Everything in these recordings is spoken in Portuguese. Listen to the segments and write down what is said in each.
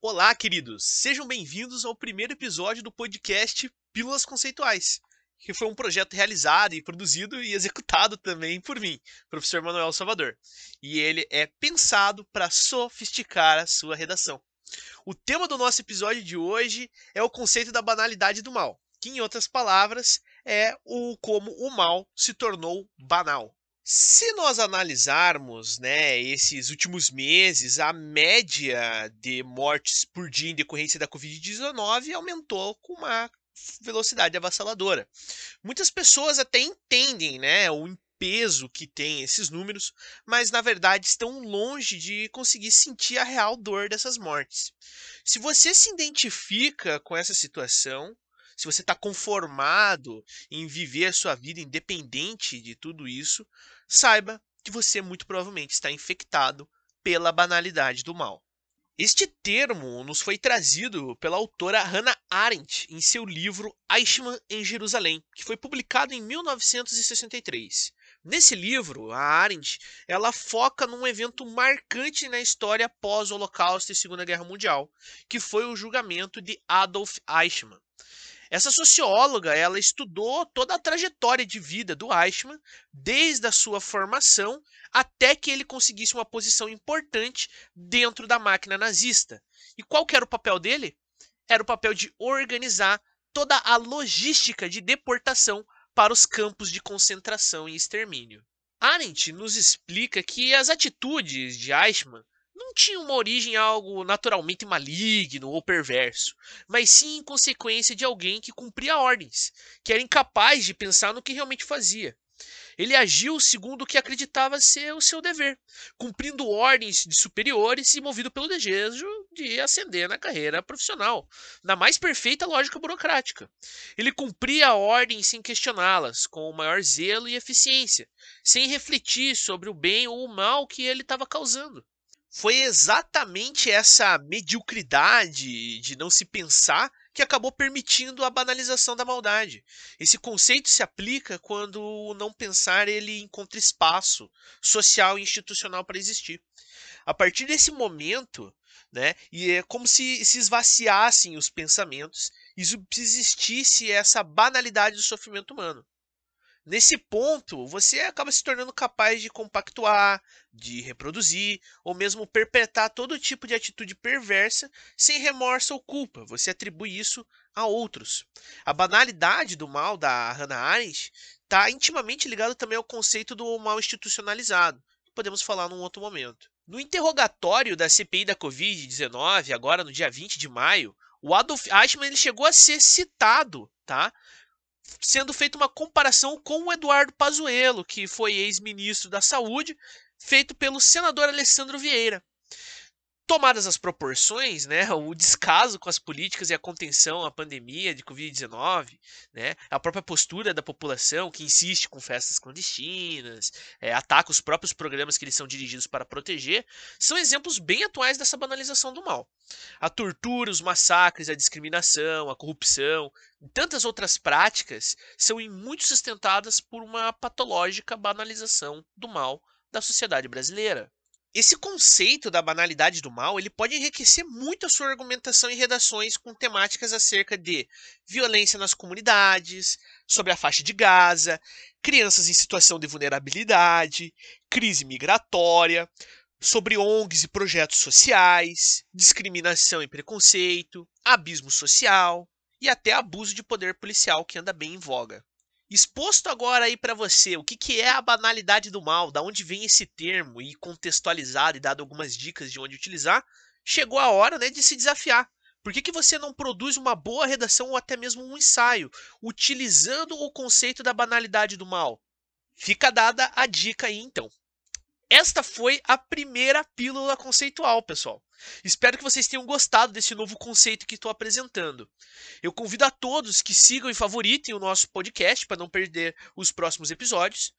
Olá, queridos! Sejam bem-vindos ao primeiro episódio do podcast Pílulas Conceituais, que foi um projeto realizado e produzido e executado também por mim, professor Manuel Salvador. E ele é pensado para sofisticar a sua redação. O tema do nosso episódio de hoje é o conceito da banalidade do mal, que, em outras palavras, é o como o mal se tornou banal. Se nós analisarmos né, esses últimos meses, a média de mortes por dia em decorrência da Covid-19 aumentou com uma velocidade avassaladora. Muitas pessoas até entendem né, o peso que tem esses números, mas na verdade estão longe de conseguir sentir a real dor dessas mortes. Se você se identifica com essa situação, se você está conformado em viver a sua vida independente de tudo isso, saiba que você muito provavelmente está infectado pela banalidade do mal. Este termo nos foi trazido pela autora Hannah Arendt em seu livro Eichmann em Jerusalém, que foi publicado em 1963. Nesse livro, a Arendt ela foca num evento marcante na história pós-Holocausto e Segunda Guerra Mundial, que foi o julgamento de Adolf Eichmann. Essa socióloga, ela estudou toda a trajetória de vida do Eichmann, desde a sua formação até que ele conseguisse uma posição importante dentro da máquina nazista. E qual era o papel dele? Era o papel de organizar toda a logística de deportação para os campos de concentração e extermínio. Arendt nos explica que as atitudes de Eichmann não tinha uma origem algo naturalmente maligno ou perverso, mas sim em consequência de alguém que cumpria ordens, que era incapaz de pensar no que realmente fazia. Ele agiu segundo o que acreditava ser o seu dever, cumprindo ordens de superiores e movido pelo desejo de ascender na carreira profissional, na mais perfeita lógica burocrática. Ele cumpria ordens sem questioná-las, com o maior zelo e eficiência, sem refletir sobre o bem ou o mal que ele estava causando foi exatamente essa mediocridade de não se pensar que acabou permitindo a banalização da maldade. Esse conceito se aplica quando o não pensar ele encontra espaço social e institucional para existir. A partir desse momento, né, e é como se se esvaziassem os pensamentos e existisse essa banalidade do sofrimento humano. Nesse ponto, você acaba se tornando capaz de compactuar, de reproduzir ou mesmo perpetrar todo tipo de atitude perversa sem remorso ou culpa. Você atribui isso a outros. A banalidade do mal da Hannah Arendt está intimamente ligada também ao conceito do mal institucionalizado, que podemos falar num outro momento. No interrogatório da CPI da Covid-19, agora no dia 20 de maio, o Adolf Eichmann ele chegou a ser citado tá, sendo feita uma comparação com o Eduardo Pazuello, que foi ex-ministro da Saúde, feito pelo senador Alessandro Vieira tomadas as proporções, né, o descaso com as políticas e a contenção à pandemia de Covid-19, né, a própria postura da população que insiste com festas clandestinas, é, ataca os próprios programas que eles são dirigidos para proteger, são exemplos bem atuais dessa banalização do mal. A tortura, os massacres, a discriminação, a corrupção e tantas outras práticas são em muito sustentadas por uma patológica banalização do mal da sociedade brasileira. Esse conceito da banalidade do mal, ele pode enriquecer muito a sua argumentação em redações com temáticas acerca de violência nas comunidades, sobre a faixa de Gaza, crianças em situação de vulnerabilidade, crise migratória, sobre ONGs e projetos sociais, discriminação e preconceito, abismo social e até abuso de poder policial que anda bem em voga. Exposto agora aí para você o que, que é a banalidade do mal, da onde vem esse termo e contextualizado e dado algumas dicas de onde utilizar, chegou a hora né, de se desafiar. Por que, que você não produz uma boa redação ou até mesmo um ensaio, utilizando o conceito da banalidade do mal? Fica dada a dica aí então. Esta foi a primeira pílula conceitual, pessoal. Espero que vocês tenham gostado desse novo conceito que estou apresentando. Eu convido a todos que sigam e favoritem o nosso podcast para não perder os próximos episódios.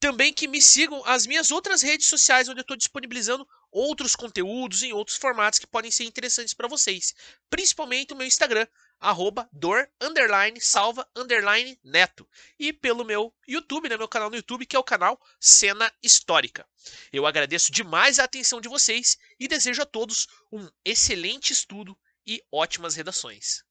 Também que me sigam as minhas outras redes sociais, onde eu estou disponibilizando outros conteúdos em outros formatos que podem ser interessantes para vocês. Principalmente o meu Instagram, arroba dor, underline, salva, underline, neto. E pelo meu YouTube, né, meu canal no YouTube, que é o canal Cena Histórica. Eu agradeço demais a atenção de vocês e desejo a todos um excelente estudo e ótimas redações.